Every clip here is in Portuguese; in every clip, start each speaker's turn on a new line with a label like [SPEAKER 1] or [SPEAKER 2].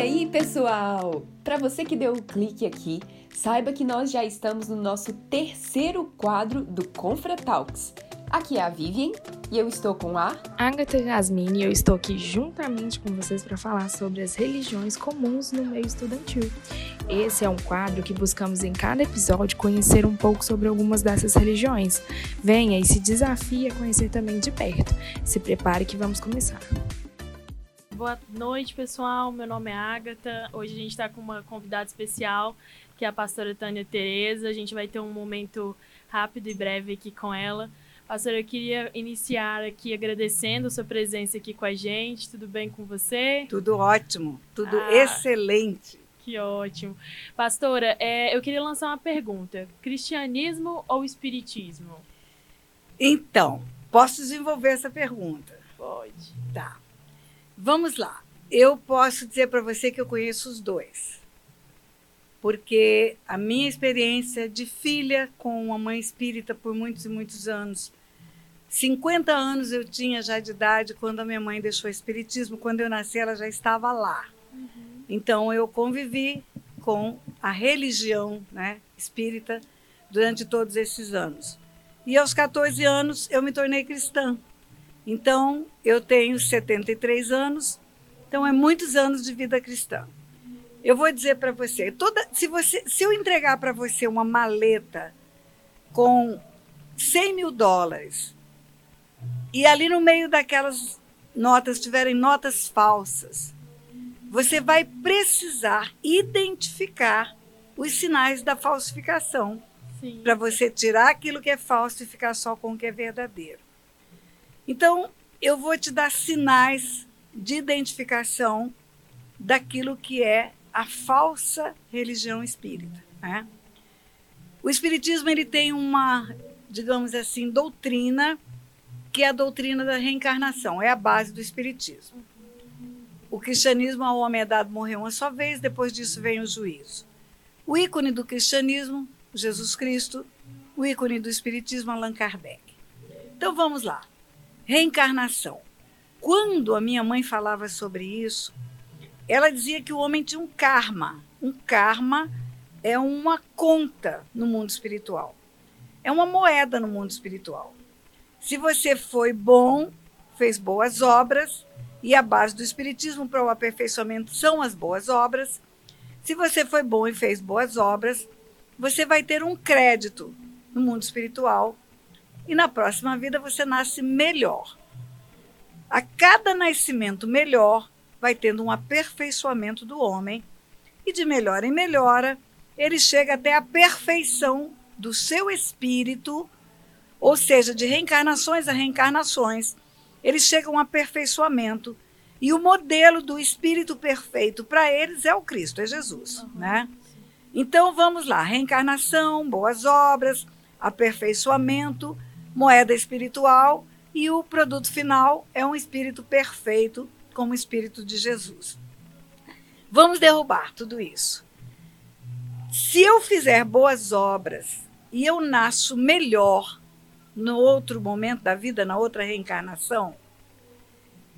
[SPEAKER 1] aí, pessoal? Para você que deu o um clique aqui, saiba que nós já estamos no nosso terceiro quadro do Confra Talks. Aqui é a Vivian e eu estou com a
[SPEAKER 2] Agatha Jasmine e eu estou aqui juntamente com vocês para falar sobre as religiões comuns no meio estudantil. Esse é um quadro que buscamos em cada episódio conhecer um pouco sobre algumas dessas religiões. Venha e se desafie a conhecer também de perto. Se prepare que vamos começar.
[SPEAKER 3] Boa noite, pessoal. Meu nome é Agatha. Hoje a gente está com uma convidada especial, que é a pastora Tânia Tereza. A gente vai ter um momento rápido e breve aqui com ela. Pastora, eu queria iniciar aqui agradecendo a sua presença aqui com a gente. Tudo bem com você?
[SPEAKER 4] Tudo ótimo, tudo ah, excelente.
[SPEAKER 3] Que ótimo. Pastora, é, eu queria lançar uma pergunta: cristianismo ou espiritismo?
[SPEAKER 4] Então, posso desenvolver essa pergunta?
[SPEAKER 3] Pode.
[SPEAKER 4] Tá. Vamos lá. Eu posso dizer para você que eu conheço os dois. Porque a minha experiência de filha com uma mãe espírita por muitos e muitos anos 50 anos eu tinha já de idade quando a minha mãe deixou o espiritismo. Quando eu nasci, ela já estava lá. Uhum. Então eu convivi com a religião né, espírita durante todos esses anos. E aos 14 anos eu me tornei cristã. Então eu tenho 73 anos, então é muitos anos de vida cristã. Eu vou dizer para você, toda, se você, se eu entregar para você uma maleta com 100 mil dólares e ali no meio daquelas notas tiverem notas falsas, você vai precisar identificar os sinais da falsificação para você tirar aquilo que é falso e ficar só com o que é verdadeiro. Então, eu vou te dar sinais de identificação daquilo que é a falsa religião espírita. Né? O espiritismo ele tem uma, digamos assim, doutrina que é a doutrina da reencarnação, é a base do espiritismo. O cristianismo ao homem é dado morrer uma só vez, depois disso vem o juízo. O ícone do cristianismo, Jesus Cristo, o ícone do espiritismo, Allan Kardec. Então vamos lá. Reencarnação. Quando a minha mãe falava sobre isso, ela dizia que o homem tinha um karma. Um karma é uma conta no mundo espiritual. É uma moeda no mundo espiritual. Se você foi bom, fez boas obras, e a base do Espiritismo para o aperfeiçoamento são as boas obras. Se você foi bom e fez boas obras, você vai ter um crédito no mundo espiritual e na próxima vida você nasce melhor. A cada nascimento melhor, vai tendo um aperfeiçoamento do homem e de melhora em melhora, ele chega até a perfeição do seu espírito ou seja, de reencarnações a reencarnações, eles chegam a aperfeiçoamento. E o modelo do espírito perfeito para eles é o Cristo, é Jesus, uhum. né? Então vamos lá, reencarnação, boas obras, aperfeiçoamento, moeda espiritual e o produto final é um espírito perfeito, como o espírito de Jesus. Vamos derrubar tudo isso. Se eu fizer boas obras e eu nasço melhor no outro momento da vida, na outra reencarnação.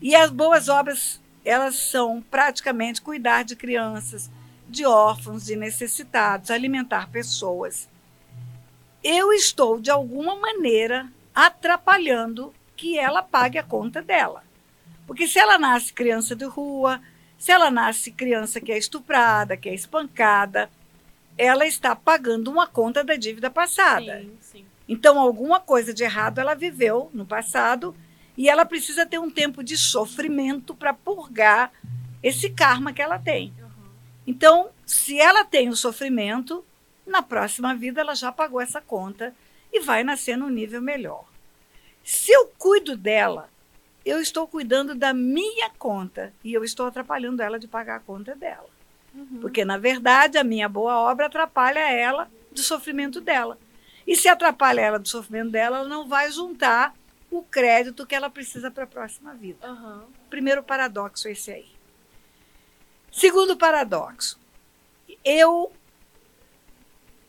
[SPEAKER 4] E as boas obras, elas são praticamente cuidar de crianças, de órfãos, de necessitados, alimentar pessoas. Eu estou, de alguma maneira, atrapalhando que ela pague a conta dela. Porque se ela nasce criança de rua, se ela nasce criança que é estuprada, que é espancada, ela está pagando uma conta da dívida passada. Sim, sim. Então, alguma coisa de errado ela viveu no passado e ela precisa ter um tempo de sofrimento para purgar esse karma que ela tem. Então, se ela tem o sofrimento, na próxima vida ela já pagou essa conta e vai nascer num nível melhor. Se eu cuido dela, eu estou cuidando da minha conta e eu estou atrapalhando ela de pagar a conta dela. Uhum. Porque, na verdade, a minha boa obra atrapalha ela do sofrimento dela. E se atrapalha ela do sofrimento dela, ela não vai juntar o crédito que ela precisa para a próxima vida. Uhum. Primeiro paradoxo esse aí. Segundo paradoxo, eu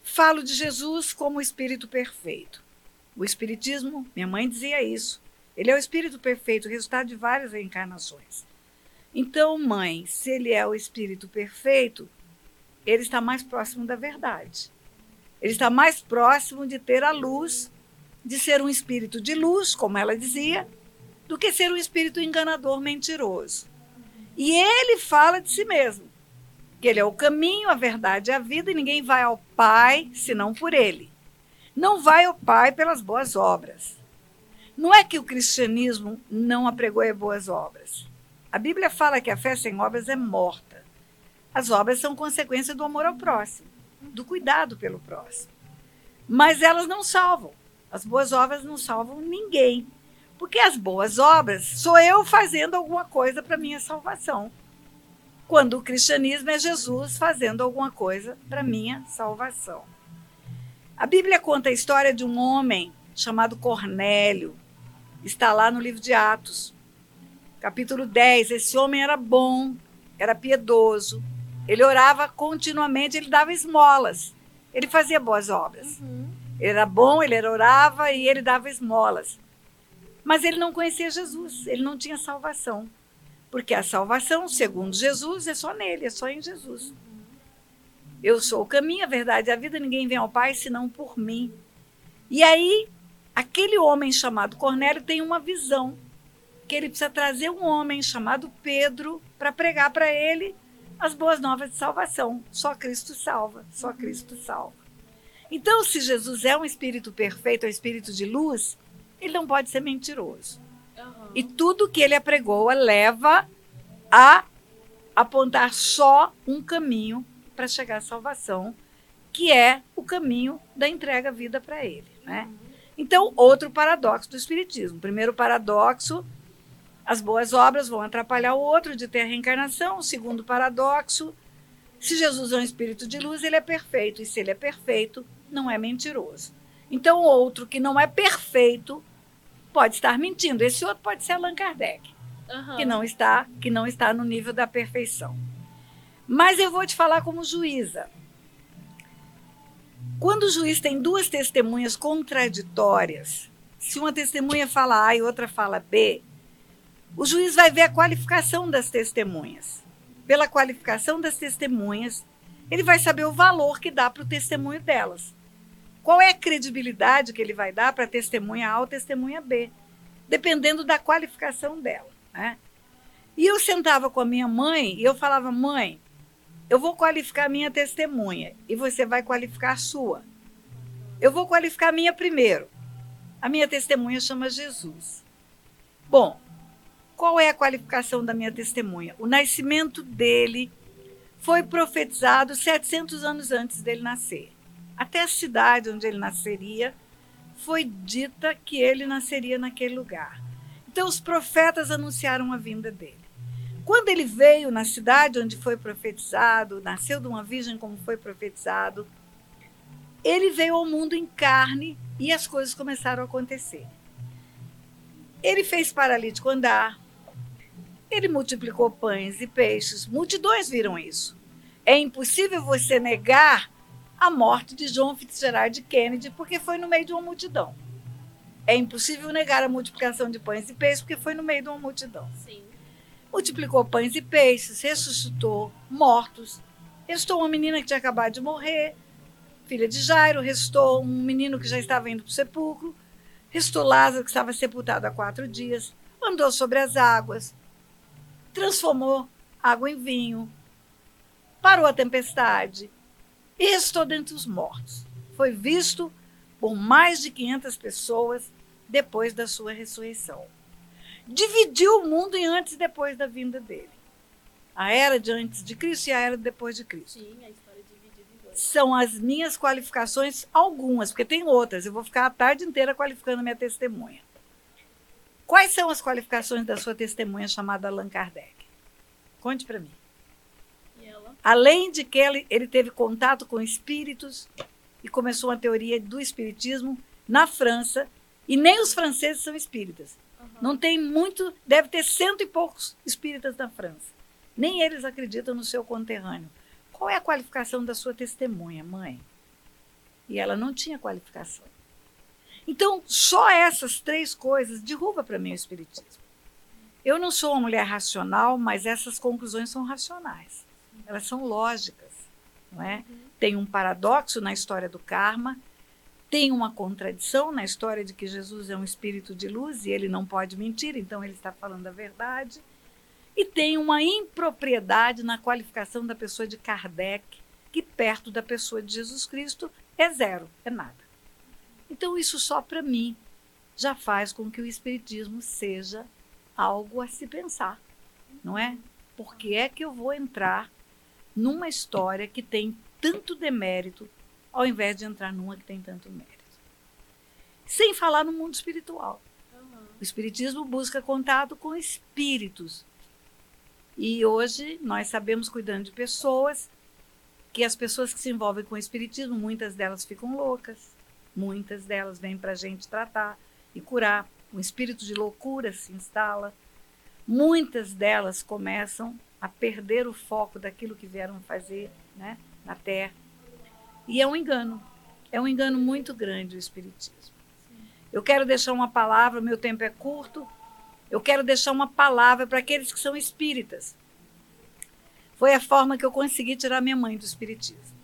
[SPEAKER 4] falo de Jesus como o Espírito perfeito. O Espiritismo, minha mãe dizia isso. Ele é o Espírito perfeito, resultado de várias reencarnações. Então, mãe, se ele é o espírito perfeito, ele está mais próximo da verdade. Ele está mais próximo de ter a luz, de ser um espírito de luz, como ela dizia, do que ser um espírito enganador, mentiroso. E ele fala de si mesmo, que ele é o caminho, a verdade e a vida, e ninguém vai ao Pai senão por ele. Não vai ao Pai pelas boas obras. Não é que o cristianismo não apregoe boas obras. A Bíblia fala que a fé sem obras é morta. As obras são consequência do amor ao próximo, do cuidado pelo próximo. Mas elas não salvam. As boas obras não salvam ninguém. Porque as boas obras sou eu fazendo alguma coisa para minha salvação. Quando o cristianismo é Jesus fazendo alguma coisa para minha salvação. A Bíblia conta a história de um homem chamado Cornélio. Está lá no livro de Atos, capítulo 10. Esse homem era bom, era piedoso. Ele orava continuamente, ele dava esmolas. Ele fazia boas obras. Uhum. Ele era bom, ele orava e ele dava esmolas. Mas ele não conhecia Jesus, ele não tinha salvação. Porque a salvação, segundo Jesus, é só nele, é só em Jesus. Eu sou o caminho, a verdade e a vida, ninguém vem ao Pai senão por mim. E aí, aquele homem chamado Cornélio tem uma visão que ele precisa trazer um homem chamado Pedro para pregar para ele as boas novas de salvação. Só Cristo salva, só Cristo salva. Então, se Jesus é um espírito perfeito, é um espírito de luz, ele não pode ser mentiroso. Uhum. E tudo que ele apregoa leva a apontar só um caminho para chegar à salvação, que é o caminho da entrega à vida para ele. Né? Então, outro paradoxo do Espiritismo. Primeiro paradoxo, as boas obras vão atrapalhar o outro de ter a reencarnação. O segundo paradoxo, se Jesus é um espírito de luz, ele é perfeito. E se ele é perfeito, não é mentiroso. Então, outro que não é perfeito pode estar mentindo. Esse outro pode ser Allan Kardec, uhum. que não está que não está no nível da perfeição. Mas eu vou te falar como juíza. Quando o juiz tem duas testemunhas contraditórias, se uma testemunha fala A e outra fala B, o juiz vai ver a qualificação das testemunhas. Pela qualificação das testemunhas, ele vai saber o valor que dá para o testemunho delas. Qual é a credibilidade que ele vai dar para testemunha A ou testemunha B, dependendo da qualificação dela. Né? E eu sentava com a minha mãe e eu falava, mãe, eu vou qualificar minha testemunha e você vai qualificar a sua. Eu vou qualificar a minha primeiro. A minha testemunha chama Jesus. Bom, qual é a qualificação da minha testemunha? O nascimento dele foi profetizado 700 anos antes dele nascer até a cidade onde ele nasceria, foi dita que ele nasceria naquele lugar. Então os profetas anunciaram a vinda dele. Quando ele veio na cidade onde foi profetizado, nasceu de uma virgem como foi profetizado, ele veio ao mundo em carne e as coisas começaram a acontecer. Ele fez paralítico andar, ele multiplicou pães e peixes, multidões viram isso. É impossível você negar a morte de John Fitzgerald Kennedy, porque foi no meio de uma multidão. É impossível negar a multiplicação de pães e peixes, porque foi no meio de uma multidão. Sim. Multiplicou pães e peixes, ressuscitou mortos, restou uma menina que tinha acabado de morrer, filha de Jairo, restou um menino que já estava indo para o sepulcro, restou Lázaro, que estava sepultado há quatro dias, andou sobre as águas, transformou água em vinho, parou a tempestade, e restou dentre os mortos. Foi visto por mais de 500 pessoas depois da sua ressurreição. Dividiu o mundo em antes e depois da vinda dele. A era de antes de Cristo e a era depois de Cristo. Sim, a história dividida em dois. São as minhas qualificações, algumas, porque tem outras. Eu vou ficar a tarde inteira qualificando minha testemunha. Quais são as qualificações da sua testemunha chamada Allan Kardec? Conte para mim. Além de que ele, ele teve contato com espíritos e começou uma teoria do espiritismo na França, e nem os franceses são espíritas. Uhum. Não tem muito, deve ter cento e poucos espíritas na França. Nem eles acreditam no seu conterrâneo. Qual é a qualificação da sua testemunha, mãe? E ela não tinha qualificação. Então, só essas três coisas derruba para mim o espiritismo. Eu não sou uma mulher racional, mas essas conclusões são racionais. Elas são lógicas, não é? Tem um paradoxo na história do karma, tem uma contradição na história de que Jesus é um espírito de luz e ele não pode mentir, então ele está falando a verdade. E tem uma impropriedade na qualificação da pessoa de Kardec, que perto da pessoa de Jesus Cristo é zero, é nada. Então, isso só para mim já faz com que o Espiritismo seja algo a se pensar, não é? Por que é que eu vou entrar numa história que tem tanto demérito, ao invés de entrar numa que tem tanto mérito? Sem falar no mundo espiritual. O Espiritismo busca contato com espíritos. E hoje nós sabemos, cuidando de pessoas, que as pessoas que se envolvem com o Espiritismo, muitas delas ficam loucas, muitas delas vêm para a gente tratar e curar. Um espírito de loucura se instala. Muitas delas começam a perder o foco daquilo que vieram fazer né, na Terra. E é um engano. É um engano muito grande o Espiritismo. Eu quero deixar uma palavra, meu tempo é curto. Eu quero deixar uma palavra para aqueles que são espíritas. Foi a forma que eu consegui tirar minha mãe do Espiritismo.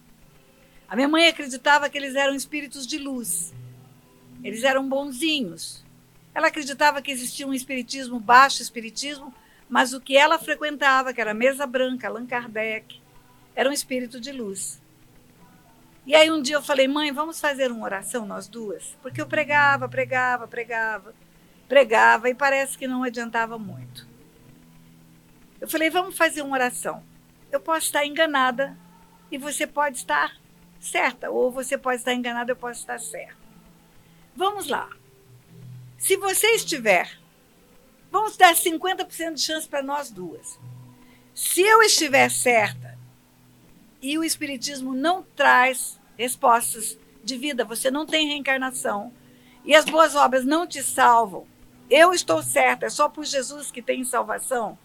[SPEAKER 4] A minha mãe acreditava que eles eram espíritos de luz. Eles eram bonzinhos. Ela acreditava que existia um espiritismo, baixo espiritismo, mas o que ela frequentava, que era a mesa branca, Allan Kardec, era um espírito de luz. E aí um dia eu falei, mãe, vamos fazer uma oração nós duas? Porque eu pregava, pregava, pregava, pregava e parece que não adiantava muito. Eu falei, vamos fazer uma oração. Eu posso estar enganada e você pode estar certa, ou você pode estar enganada, eu posso estar certa. Vamos lá. Se você estiver, vamos dar 50% de chance para nós duas. Se eu estiver certa e o Espiritismo não traz respostas de vida, você não tem reencarnação e as boas obras não te salvam, eu estou certa, é só por Jesus que tem salvação.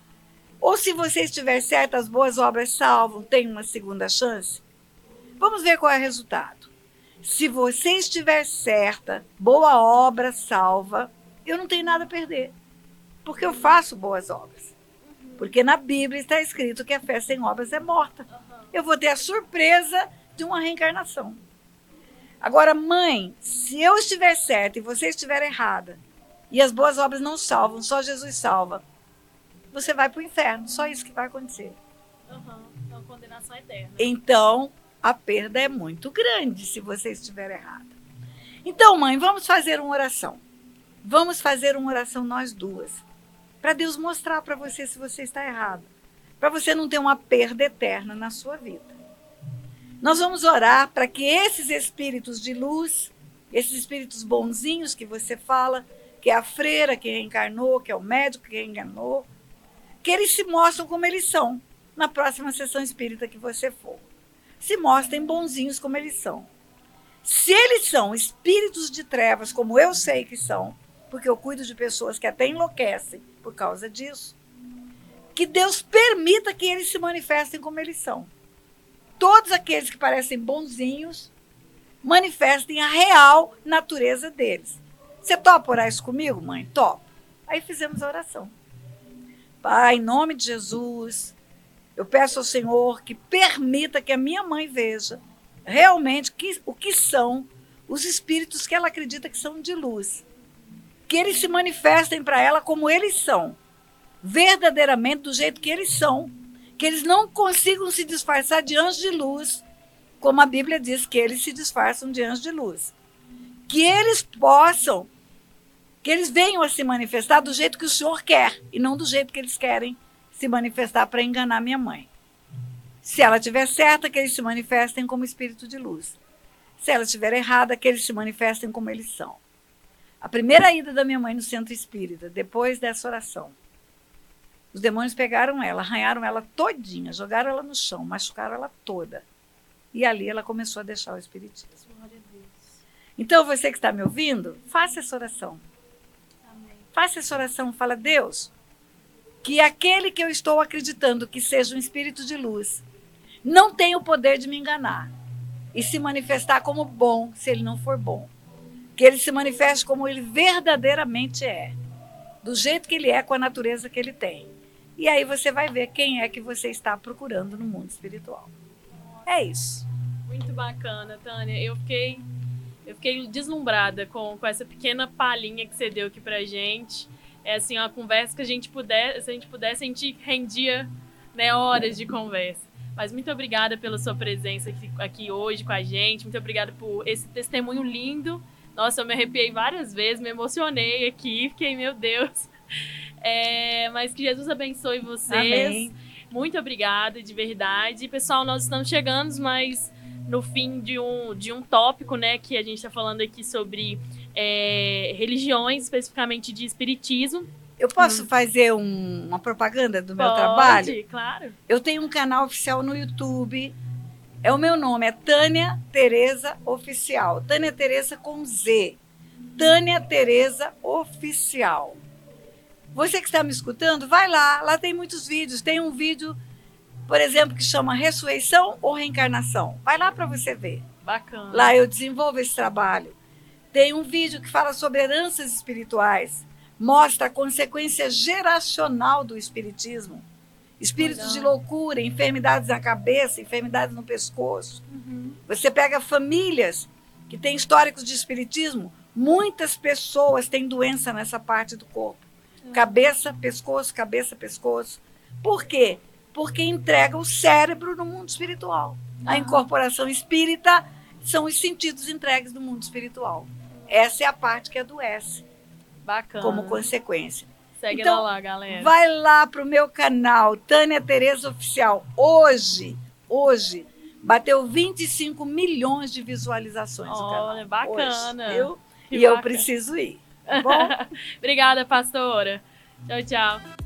[SPEAKER 4] Ou se você estiver certa, as boas obras salvam, tem uma segunda chance. Vamos ver qual é o resultado. Se você estiver certa, boa obra salva, eu não tenho nada a perder. Porque eu faço boas obras. Porque na Bíblia está escrito que a fé sem obras é morta. Eu vou ter a surpresa de uma reencarnação. Agora, mãe, se eu estiver certa e você estiver errada, e as boas obras não salvam, só Jesus salva, você vai para o inferno. Só isso que vai acontecer.
[SPEAKER 3] Uhum. Então, condenação eterna.
[SPEAKER 4] Então, a perda é muito grande se você estiver errada. Então, mãe, vamos fazer uma oração. Vamos fazer uma oração nós duas. Para Deus mostrar para você se você está errado. Para você não ter uma perda eterna na sua vida. Nós vamos orar para que esses espíritos de luz, esses espíritos bonzinhos que você fala, que é a freira que reencarnou, que é o médico que reencarnou, que eles se mostram como eles são na próxima sessão espírita que você for se mostrem bonzinhos como eles são. Se eles são espíritos de trevas, como eu sei que são, porque eu cuido de pessoas que até enlouquecem por causa disso, que Deus permita que eles se manifestem como eles são. Todos aqueles que parecem bonzinhos manifestem a real natureza deles. Você topa orar isso comigo, mãe? Topa. Aí fizemos a oração. Pai, em nome de Jesus, eu peço ao Senhor que permita que a minha mãe veja realmente que, o que são os espíritos que ela acredita que são de luz. Que eles se manifestem para ela como eles são, verdadeiramente do jeito que eles são. Que eles não consigam se disfarçar de anjos de luz, como a Bíblia diz que eles se disfarçam de anjos de luz. Que eles possam, que eles venham a se manifestar do jeito que o Senhor quer e não do jeito que eles querem se manifestar para enganar minha mãe. Se ela estiver certa, que eles se manifestem como espírito de luz. Se ela estiver errada, que eles se manifestem como eles são. A primeira ida da minha mãe no centro espírita, depois dessa oração, os demônios pegaram ela, arranharam ela todinha, jogaram ela no chão, machucaram ela toda. E ali ela começou a deixar o espiritismo. Então você que está me ouvindo, faça essa oração. Amém. Faça essa oração, fala, Deus, que aquele que eu estou acreditando que seja um espírito de luz não tem o poder de me enganar e se manifestar como bom se ele não for bom. Que ele se manifeste como ele verdadeiramente é. do jeito que ele é, com a natureza que ele tem. E aí você vai ver quem é que você está procurando no mundo espiritual. É isso.
[SPEAKER 3] Muito bacana, Tânia. Eu fiquei, eu fiquei deslumbrada com, com essa pequena palhinha que você deu aqui pra gente. É assim, uma conversa que a gente puder, se a gente pudesse, a gente rendia né, horas de conversa. Mas muito obrigada pela sua presença aqui, aqui hoje com a gente. Muito obrigada por esse testemunho lindo. Nossa, eu me arrepiei várias vezes, me emocionei aqui, fiquei, meu Deus. É, mas que Jesus abençoe vocês.
[SPEAKER 4] Amém.
[SPEAKER 3] Muito obrigada, de verdade. Pessoal, nós estamos chegando, mas no fim de um, de um tópico, né, que a gente está falando aqui sobre é, religiões, especificamente de espiritismo.
[SPEAKER 4] Eu posso fazer um- uma propaganda do meu
[SPEAKER 3] Pode,
[SPEAKER 4] trabalho?
[SPEAKER 3] claro.
[SPEAKER 4] Eu tenho um canal oficial no YouTube. É o meu nome, é Tânia Tereza Oficial. Tânia Tereza com Z. Tânia Tereza Oficial. Você que está me escutando, vai lá. Lá tem muitos vídeos. Tem um vídeo, por exemplo, que chama Ressurreição ou Reencarnação. Vai lá para você ver.
[SPEAKER 3] Bacana.
[SPEAKER 4] Lá eu desenvolvo esse trabalho. Tem um vídeo que fala sobre heranças espirituais, mostra a consequência geracional do espiritismo. Espíritos de loucura, enfermidades na cabeça, enfermidades no pescoço.
[SPEAKER 3] Uhum.
[SPEAKER 4] Você pega famílias que têm históricos de espiritismo, muitas pessoas têm doença nessa parte do corpo. Cabeça, pescoço, cabeça, pescoço. Por quê? Porque entrega o cérebro no mundo espiritual. A
[SPEAKER 3] Aham.
[SPEAKER 4] incorporação espírita são os sentidos entregues do mundo espiritual. Essa é a parte que adoece
[SPEAKER 3] Bacana.
[SPEAKER 4] como consequência.
[SPEAKER 3] Segue
[SPEAKER 4] Então,
[SPEAKER 3] lá, galera.
[SPEAKER 4] Vai lá pro meu canal, Tânia Tereza Oficial. Hoje, hoje, bateu 25 milhões de visualizações.
[SPEAKER 3] Olha, bacana.
[SPEAKER 4] Hoje?
[SPEAKER 3] Que
[SPEAKER 4] E eu
[SPEAKER 3] bacana.
[SPEAKER 4] preciso ir. Tá bom?
[SPEAKER 3] Obrigada, pastora. Tchau, tchau.